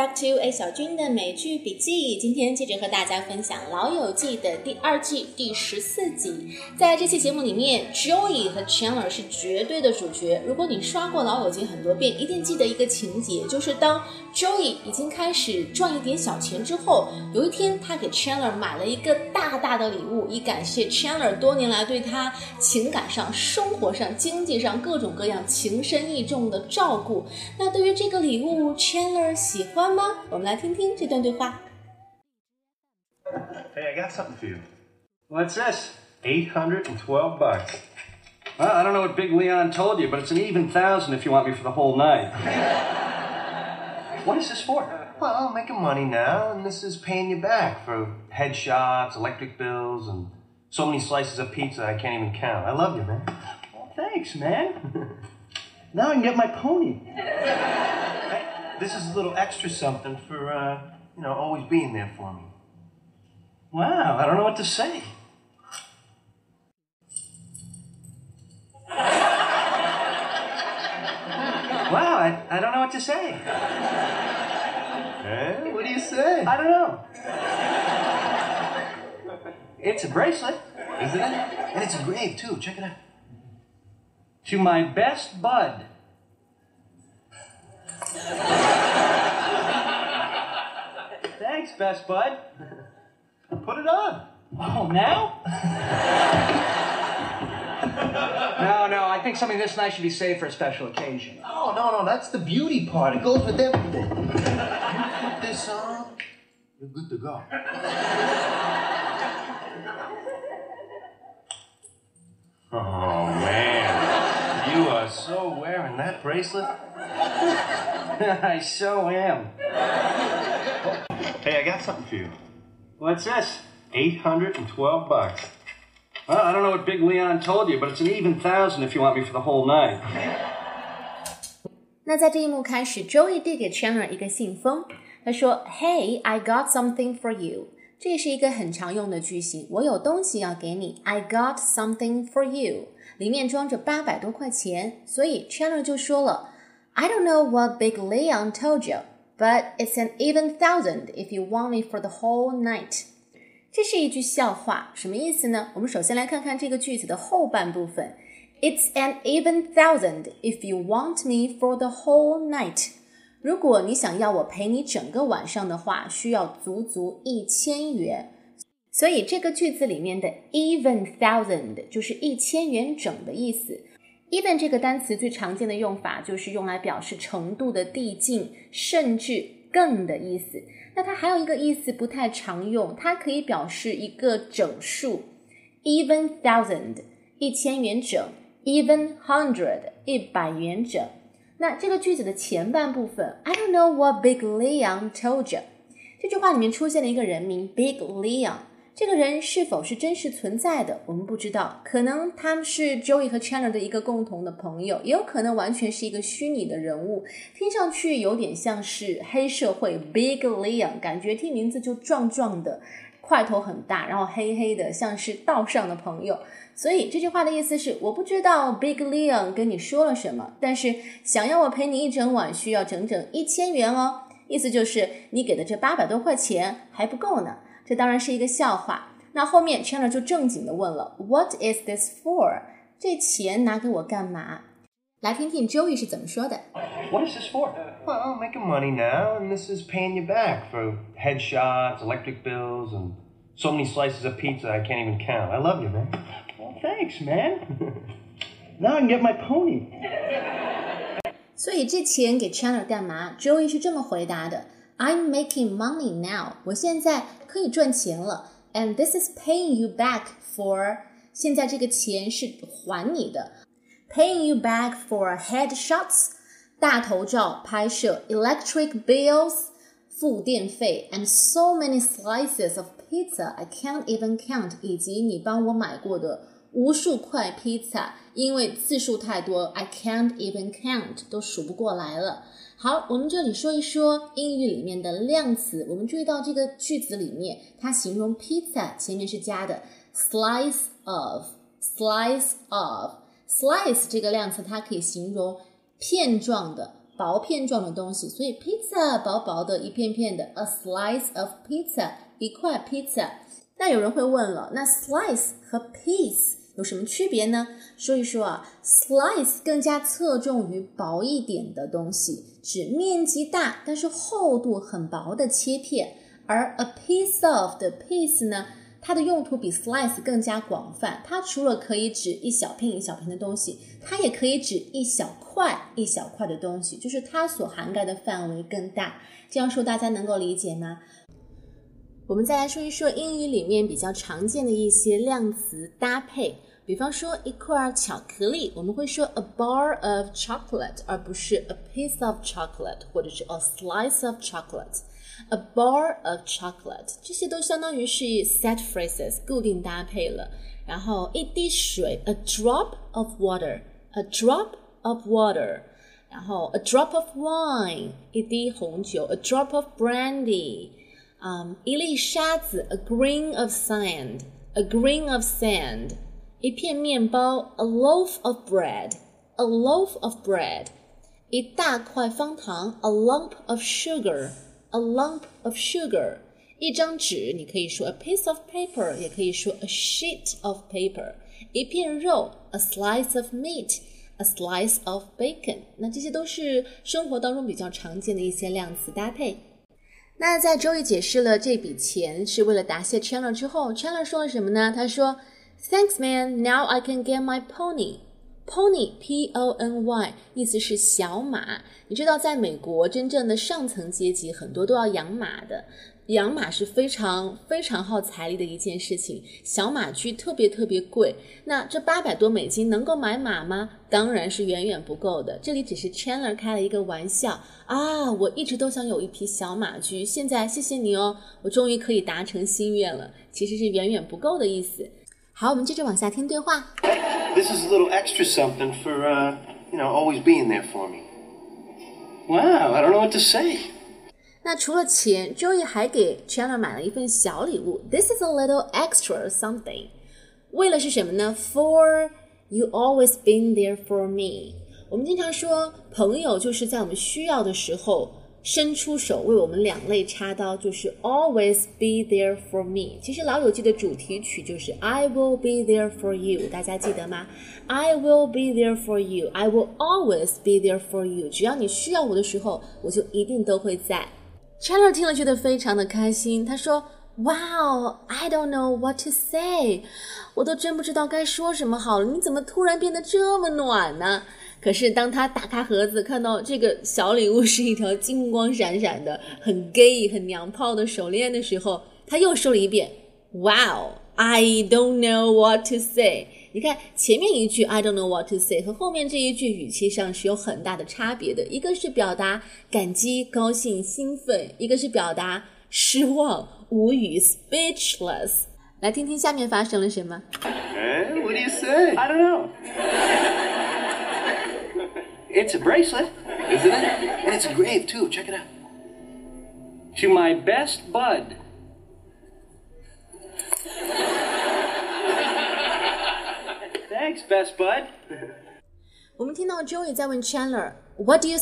back to A 小军的美剧笔记。今天接着和大家分享《老友记》的第二季第十四集。在这期节目里面，Joey 和 Chandler 是绝对的主角。如果你刷过《老友记》很多遍，一定记得一个情节，就是当 Joey 已经开始赚一点小钱之后，有一天他给 Chandler 买了一个大大的礼物，以感谢 Chandler 多年来对他情感上、生活上、经济上各种各样情深意重的照顾。那对于这个礼物，Chandler 喜欢吗？我们来听听这段对话。 Hey, I got something for you. What's this? 812 bucks. Well, I don't know what Big Leon told you, but it's an even thousand if you want me for the whole night. what is this for? Well, I'm making money now, and this is paying you back for headshots, electric bills, and so many slices of pizza I can't even count. I love you, man. Well, thanks, man. now I can get my pony. Hey, this is a little extra something for, uh, you know, always being there for me. Wow, I don't know what to say. wow, I, I don't know what to say. Eh? What do you say? I don't know. It's a bracelet Isn't it? And it's engraved, too. Check it out. to my best bud. Thanks, best bud. Put it on. Oh, now? no, no, I think something this nice should be saved for a special occasion. Oh, no, no, that's the beauty part. It goes with everything. You put this on, you're good to go. Oh, man. You are so wearing that bracelet. I so am. Hey, I got something for you. What's this? 812 bucks. Well, I don't know what Big Leon told you, but it's an even thousand if you want me for the whole night. 那在这一幕开始，Joey 递给 Chandler 一个信封，他说：“Hey, I got something for you。”这是一个很常用的句型，我有东西要给你。I got something for you，里面装着八百多块钱，所以 Chandler 就说了 ：“I don't know what Big Leon told you, but it's an even thousand if you want me for the whole night。”这是一句笑话，什么意思呢？我们首先来看看这个句子的后半部分。It's an even thousand if you want me for the whole night。如果你想要我陪你整个晚上的话，需要足足一千元。所以这个句子里面的 even thousand 就是一千元整的意思。 Even 这个单词最常见的用法就是用来表示程度的递进，甚至更的意思。那它还有一个意思不太常用，它可以表示一个整数，even thousand 一千元整，even hundred 一百元整。那这个句子的前半部分，I don't know what Big Leon told you。这句话里面出现了一个人名 Big Leon，这个人是否是真实存在的，我们不知道。可能他们是 Joey 和 Chandler 的一个共同的朋友，也有可能完全是一个虚拟的人物，听上去有点像是黑社会 Big Leon，感觉听名字就壮壮的，块头很大，然后黑黑的，像是道上的朋友。所以这句话的意思是，我不知道 Big Leon 跟你说了什么，但是想要我陪你一整晚，需要整整一千元哦。意思就是你给的这八百多块钱还不够呢。这当然是一个笑话。那后面 Chandler 就正经的问了，What is this for？这钱拿给我干嘛？来听听 Joey 是怎么说的。 What is this for? Well, I'm making money now, and this is paying you back for headshots, electric bills, and so many slices of pizza I can't even count. I love you, man. Well, thanks, man. now I can get my pony. 所以这钱给 Chandler 干嘛？Joey 是这么回答的 ：I'm making money now，我现在可以赚钱了，and this is paying you back for。现在这个钱是还你的，paying you back for headshots，大头照拍摄，electric bills，付电费，and so many slices of pizza I can't even count，以及你帮我买过的无数块披萨，因为字数太多，I can't even count，都数不过来了。 好，我们这里说一说英语里面的量词。我们注意到这个句子里面，它形容披萨前面是加的 slice of，slice of，slice 这个量词它可以形容片状的、薄片状的东西，所以 pizza 薄薄的一片片的，a slice of pizza 一块 pizza。那有人会问了，那 slice 和 piece 有什么区别呢？说一说啊，slice 更加侧重于薄一点的东西，指面积大但是厚度很薄的切片，而 a piece of 的 piece 呢？它的用途比 slice 更加广泛，它除了可以指一小片一小片的东西，它也可以指一小块一小块的东西，就是它所涵盖的范围更大。这样说大家能够理解吗？我们再来说一说英语里面比较常见的一些量词搭配，比方说一块巧克力，我们会说 a bar of chocolate，而不是 a piece of chocolate，或者是 a slice of chocolate。a bar of chocolate，这些都相当于是 set phrases 固定搭配了。然后一滴水，a drop of water，a drop of water。然后 a drop of wine，一滴红酒，a drop of brandy。嗯，一粒沙子，a grain of sand，a grain of sand。 一片面包，a loaf of bread，a loaf of bread。一大块方糖，a lump of sugar。a lump of sugar，一张纸，你可以说 a piece of paper，也可以说 a sheet of paper。一片肉，a slice of meat，a slice of bacon。那这些都是生活当中比较常见的一些量词搭配。那在周易解释了这笔钱是为了答谢 Chandler 之后，Chandler 说了什么呢？他说 ：“Thanks, man. Now I can get my pony.” Pony, P-O-N-Y，意思是小马。你知道，在美国，真正的上层阶级很多都要养马的，养马是非常非常耗财力的一件事情。小马驹特别特别贵。那这八百多美金能够买马吗？当然是远远不够的。这里只是 Chandler 开了一个玩笑啊！我一直都想有一匹小马驹，现在谢谢你哦，我终于可以达成心愿了。其实是远远不够的意思。好，我们接着往下听对话。This is a little extra something for, uh, you know, always being there for me. Wow, I don't know what to say. 那除了钱，Joey 还给 Chandler 买了一份小礼物。This is a little extra something。为了是什么呢？For you always been there for me。我们经常说，朋友就是在我们需要的时候。 伸出手为我们两肋插刀，就是 always be there for me。其实《老友记》的主题曲就是 I will be there for you，大家记得吗？I will be there for you，I will always be there for you。只要你需要我的时候，我就一定都会在。Chandler 听了觉得非常的开心，他说：“Wow，I don't know what to say，我都真不知道该说什么好了。你怎么突然变得这么暖呢？”可是当他打开盒子，看到这个小礼物是一条金光闪闪的、很 gay、很娘炮的手链的时候，他又说了一遍：“Wow, I don't know what to say。”你看前面一句 “I don't know what to say” 和后面这一句语气上是有很大的差别的，一个是表达感激、高兴、兴奋，一个是表达失望、无语 （speechless）。来听听下面发生了什么。Hey, what do you say? I don't know. It's a bracelet, isn't it? And it's engraved too. Check it out. To my best bud. Thanks, best bud. 我们听到 Joey 在问 Chandler，What do you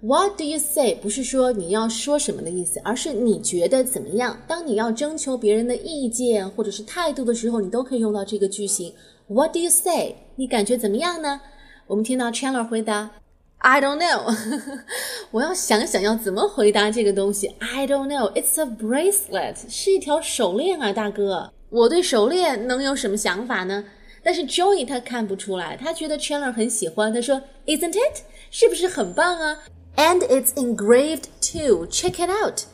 What do you say？不是说你要说什么的意思，而是你觉得怎么样？当你要征求别人的意见或者是态度的时候，你都可以用到这个句型。What do you say？你感觉怎么样呢？我们听到 Chandler 回答，I don't know，我要想想要怎么回答这个东西。I don't know，it's a bracelet，是一条手链啊，大哥。我对手链能有什么想法呢？但是 Joey 他看不出来，他觉得 Chandler 很喜欢，他说，Isn't it？是不是很棒啊 ？And it's engraved too. Check it out.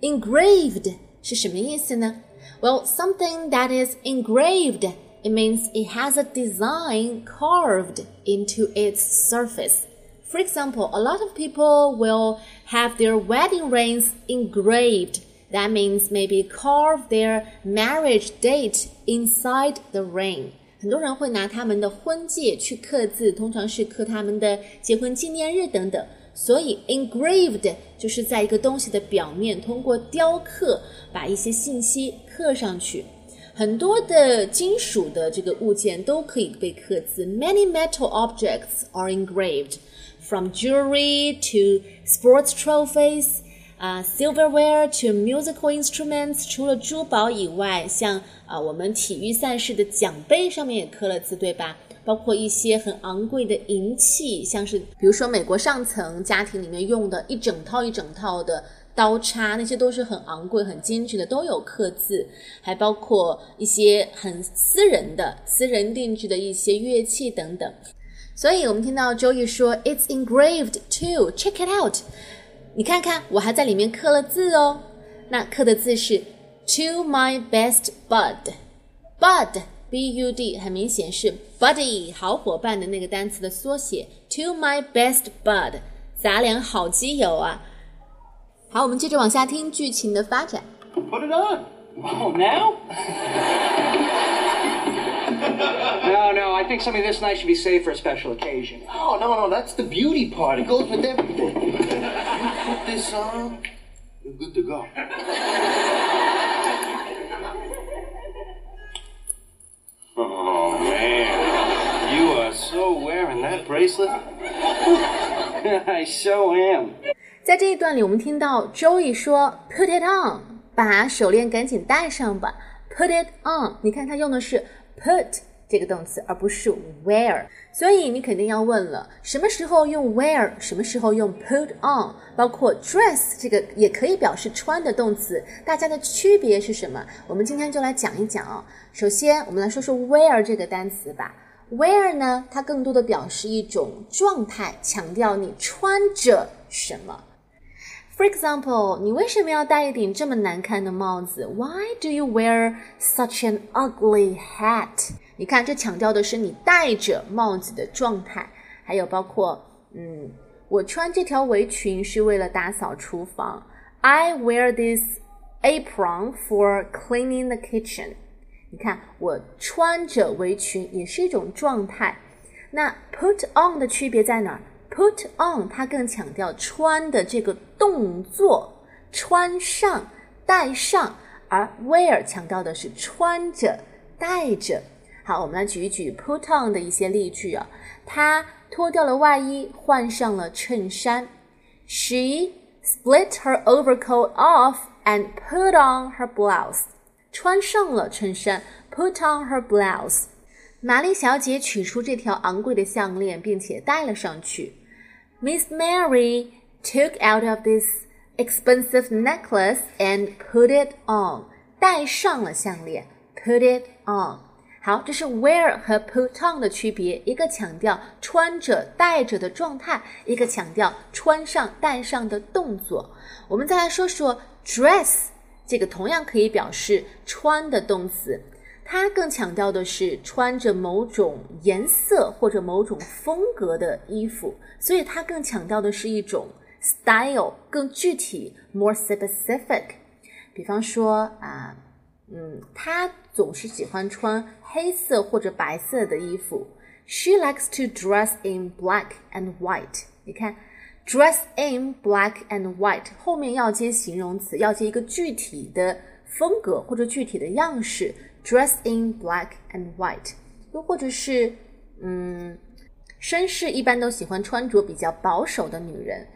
Engraved 是什么意思呢？Well, something that is engraved. It means it has a design carved into its surface. For example, a lot of people will have their wedding rings engraved. That means maybe carve their marriage date inside the ring. 很多人会拿他们的婚戒去刻字，通常是刻他们的结婚纪念日等等。 所以 engraved 就是在一个东西的表面通过雕刻把一些信息刻上去。很多的金属的这个物件都可以被刻字。Many metal objects are engraved. from jewelry to sports trophies。啊、silverware to musical instruments，除了珠宝以外，像啊、我们体育赛事的奖杯上面也刻了字，对吧？包括一些很昂贵的银器，像是比如说美国上层家庭里面用的一整套一整套的刀叉，那些都是很昂贵、很精致的，都有刻字。还包括一些很私人的、私人定制的一些乐器等等。所以我们听到周易说 "It's engraved too, check it out"。你看看，我还在里面刻了字哦。那刻的字是 "To my best bud"，bud b u d 很明显是 buddy 好伙伴的那个单词的缩写。To my best bud，咱俩好基友啊。好，我们接着往下听剧情的发展。Put it on. Oh, now? no, no, I think something this nice should be saved for a special occasion. Oh, no, no, that's the beauty part. It goes with everything. You put this on, you're good to go. Bracelet. 在这一段里，我们听到 Joey 说 "Put it on"，把手链赶紧戴上吧。Put it on，你看他用的是 put 这个动词，而不是 wear。所以你肯定要问了，什么时候用 wear，什么时候用 put on？包括 dress 这个也可以表示穿的动词，大家的区别是什么？我们今天就来讲一讲啊、首先，我们来说说 wear 这个单词吧。Wear 呢，它更多的表示一种状态，强调你穿着什么。For example，你为什么要戴一顶这么难看的帽子？Why do you wear such an ugly hat？你看，这强调的是你戴着帽子的状态，还有包括，嗯，我穿这条围裙是为了打扫厨房。I wear this apron for cleaning the kitchen。你看，我穿着围裙也是一种状态。那 put on 的区别在哪儿？Put on，它更强调穿的这个动作，穿上、戴上；而 wear 强调的是穿着、戴着。好，我们来举一举 put on 的一些例句啊。她脱掉了外衣，换上了衬衫。She split her overcoat off and put on her blouse。穿上了衬衫，put on her blouse。玛丽小姐取出这条昂贵的项链，并且戴了上去。Miss Mary took out of this expensive necklace and put it on，戴上了项链，put it on。好，这是 wear 和 put on 的区别，一个强调穿着、戴着的状态，一个强调穿上、戴上的动作。我们再来说说 dress，这个同样可以表示穿的动词。它更强调的是穿着某种颜色或者某种风格的衣服，所以它更强调的是一种 style，更具体，more specific。比方说啊，嗯，她总是喜欢穿黑色或者白色的衣服。She likes to dress in black and white。你看 ，dress in black and white 后面要接形容词，要接一个具体的风格或者具体的样式。Dress in black and white，又或者是，嗯，绅士一般都喜欢穿着比较保守的女人。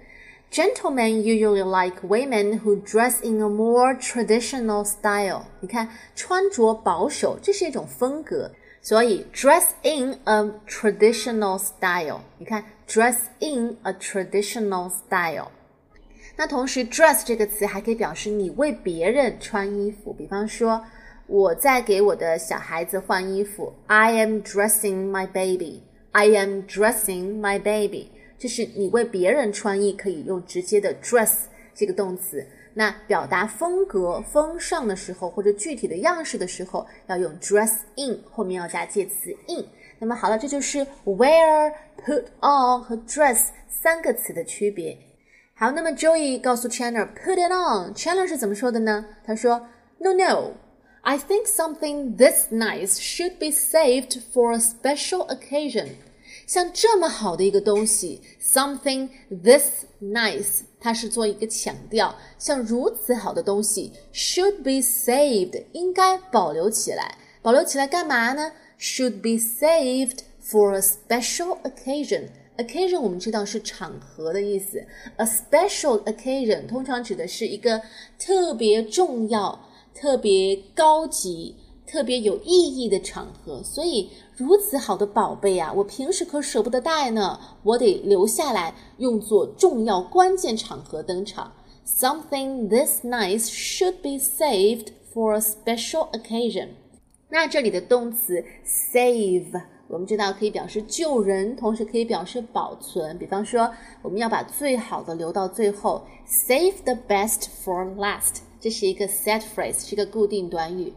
Gentlemen usually like women who dress in a more traditional style。你看，穿着保守，这是一种风格，所以 dress in a traditional style。你看 ，dress in a traditional style。那同时，dress 这个词还可以表示你为别人穿衣服，比方说。我在给我的小孩子换衣服。I am dressing my baby. I am dressing my baby. 这是你为别人穿衣，可以用直接的 dress 这个动词。 那表达风格、风尚的时候，或者具体的样式的时候，要用 dress in，后面要加介词 in。那么好了，这就是 wear、put on 和 dress 三个词的区别。好，那么 Joey 告诉 Chandler put it on。Chandler 是怎么说的呢？他说 No, no. I think something this nice should be saved for a special occasion。像这么好的一个东西，something this nice， 它是做一个强调，像如此好的东西，should be saved，应该保留起来。保留起来干嘛呢？Should be saved for a special occasion。occasion 我们知道是场合的意思，a special occasion 通常指的是一个特别重要、特别高级、特别有意义的场合。所以如此好的宝贝啊，我平时可舍不得带呢，我得留下来用作重要关键场合登场。Something this nice should be saved for a special occasion。那这里的动词 save。我们知道可以表示救人，同时可以表示保存。比方说，我们要把最好的留到最后，save the best for last，这是一个 set phrase，是一个固定短语。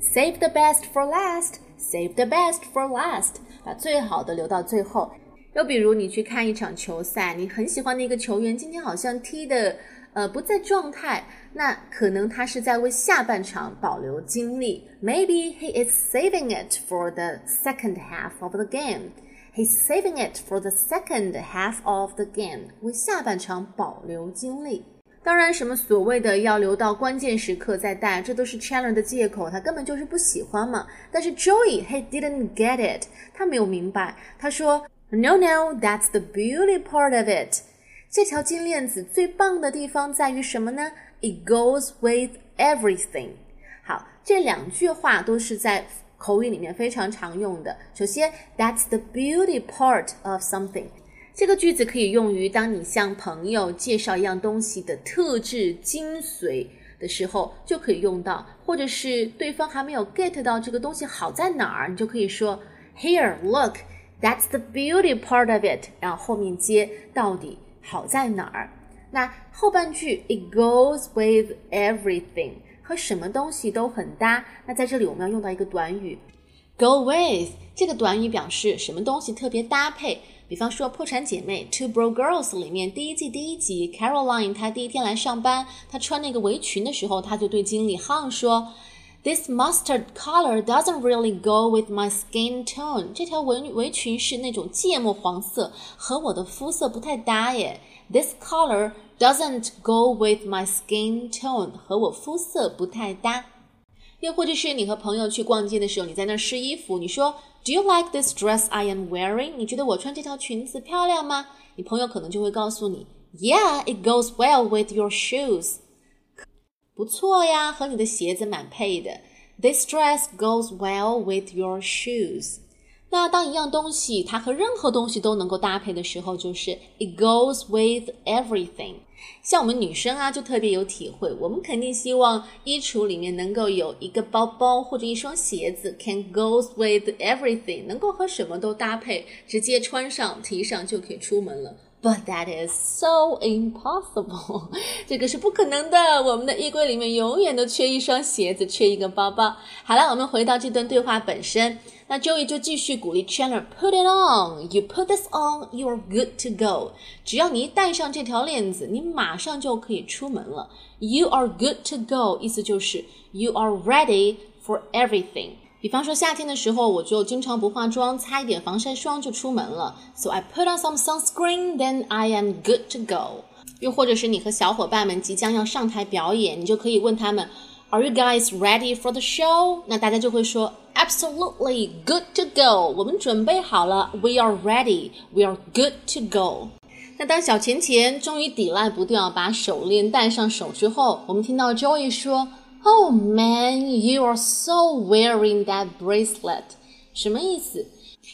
Save the best for last，save the best for last，把最好的留到最后。又比如，你去看一场球赛，你很喜欢的一个球员，今天好像踢的。呃，不在状态，那可能他是在为下半场保留精力。Maybe he is saving it for the second half of the game. He's saving it for the second half of the game. 为下半场保留精力。 当然，什么所谓的要留到关键时刻再戴，这都是 Chandler 的借口，他根本就是不喜欢嘛。但是 Joey he didn't get it，他没有明白。他说，No, no, that's the beauty part of it. 这条金链子最棒的地方在于什么呢？It goes with everything。好，这两句话都是在口语里面非常常用的。首先，That's the beauty part of something。这个句子可以用于当你向朋友介绍一样东西的特质精髓的时候，就可以用到；或者是对方还没有 get 到这个东西好在哪儿，你就可以说：Here, look, that's the beauty part of it。然后后面接到底。好在哪儿？那后半句 it goes with everything 和什么东西都很搭。那在这里我们要用到一个短语 go with，这个短语表示什么东西特别搭配。比方说《破产姐妹》Two Bro Girls 里面第一季第一集，Caroline 她第一天来上班，她穿那个围裙的时候，她就对经理 Hang 说。This mustard color doesn't really go with my skin tone。这条围围裙是那种芥末黄色，和我的肤色不太搭耶。This color doesn't go with my skin tone，和我肤色不太搭。又或者是你和朋友去逛街的时候，你在那试衣服，你说 Do you like this dress I am wearing？你觉得我穿这条裙子漂亮吗？你朋友可能就会告诉你，Yeah, it goes well with your shoes。不错呀，和你的鞋子蛮配的。This dress goes well with your shoes。那当一样东西它和任何东西都能够搭配的时候，就是 it goes with everything。 像我们女生啊，就特别有体会。我们肯定希望衣橱里面能够有一个包包或者一双鞋子，can goes with everything，能够和什么都搭配，直接穿上提上就可以出门了。But that is so impossible，这个是不可能的。我们的衣柜里面永远都缺一双鞋子，缺一个包包。好了，我们回到这段对话本身。那 Joey 就继续鼓励 Chandler，Put it on，you put this on，you are good to go。只要你一戴上这条链子，你马上就可以出门了。You are good to go，意思就是 you are ready for everything。比方说夏天的时候，我就经常不化妆，擦一点防晒霜就出门了。So I put on some sunscreen, then I am good to go。又或者是你和小伙伴们即将要上台表演，你就可以问他们，Are you guys ready for the show？那大家就会说 ，Absolutely good to go。我们准备好了，We are ready. We are good to go。那当小钱钱终于抵赖不掉，把手链戴上手之后，我们听到 Joey 说。Oh man, you are so wearing that bracelet. 什么意思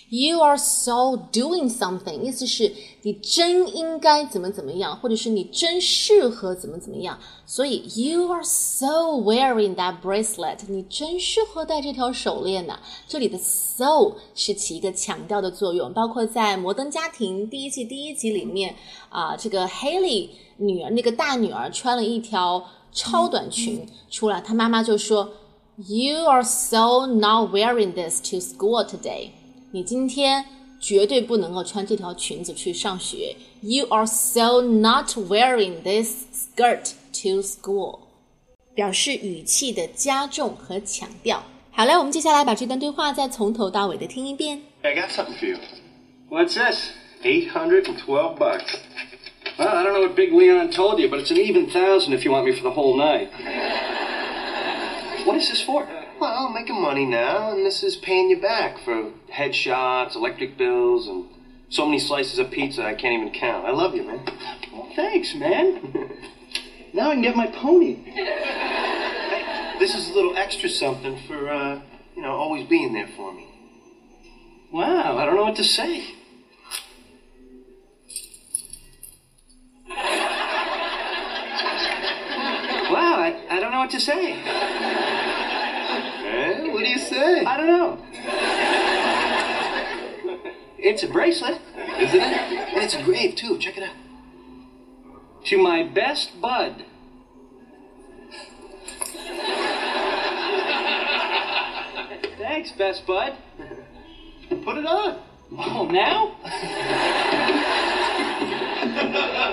？You are so doing something，意思是你真应该怎么怎么样，或者是你真适合怎么怎么样。所以 you are so wearing that bracelet，你真适合戴这条手链呐。这里的 so 是起一个强调的作用，包括在《摩登家庭》第一季第一集里面啊，这个 Haley 女儿那个大女儿穿了一条。超短裙出来，他妈妈就说：“You are so not wearing this to school today。 你今天绝对不能够穿这条裙子去上学。You are so not wearing this skirt to school。”表示语气的加重和强调。好了，我们接下来把这段对话再从头到尾的听一遍。I got something for you. What's this? Eight hundred and twelve bucks. Well, I don't know what Big Leon told you, but it's an even thousand if you want me for the whole night. What is this for? Well, I'm making money now, and this is paying you back for headshots, electric bills, and So many slices of pizza I can't even count. I love you, man. Well, thanks, man. now I can get my pony. This is a little extra something for, uh, you know, always being there for me. Wow, I don't know what to say. Wow, I, I don't know what to say. What do you say? I don't know. It's a bracelet. Isn't it? And it's engraved, too. Check it out. To my best bud. Thanks, best bud. Put it on. Oh, now?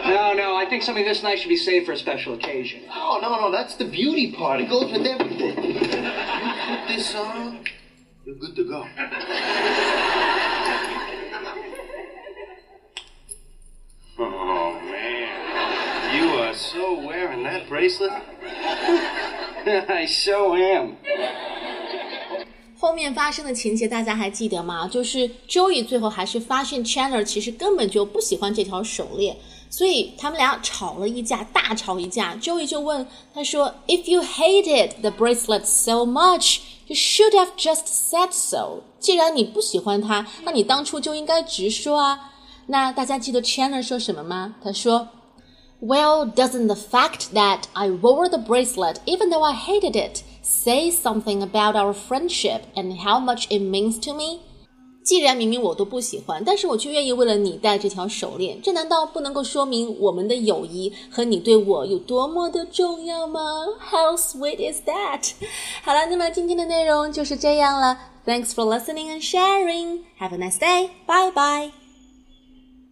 no, no, I think something this nice should be saved for a special occasion. Oh, no, no, that's the beauty part. It goes with everything. Put this on, you're good to go. Oh, man. You are so wearing that bracelet. I so am. 后面发生的情节大家还记得吗？就是 Joey 最后还是发现 Chandler 其实根本就不喜欢这条手链，所以他们俩吵了一架，大吵一架。Joey 就问他说：“If you hated the bracelet so much, you should have just said so。既然你不喜欢它，那你当初就应该直说啊。”那大家记得 Chandler 说什么吗？他说：“Well, doesn't the fact that I wore the bracelet even though I hated it say something about our friendship and how much it means to me？” 既然明明我都不喜欢，但是我却愿意为了你戴这条手链，这难道不能够说明我们的友谊和你对我有多么的重要吗？How sweet is that？好了，那么今天的内容就是这样了。Thanks for listening and sharing. Have a nice day. Bye bye.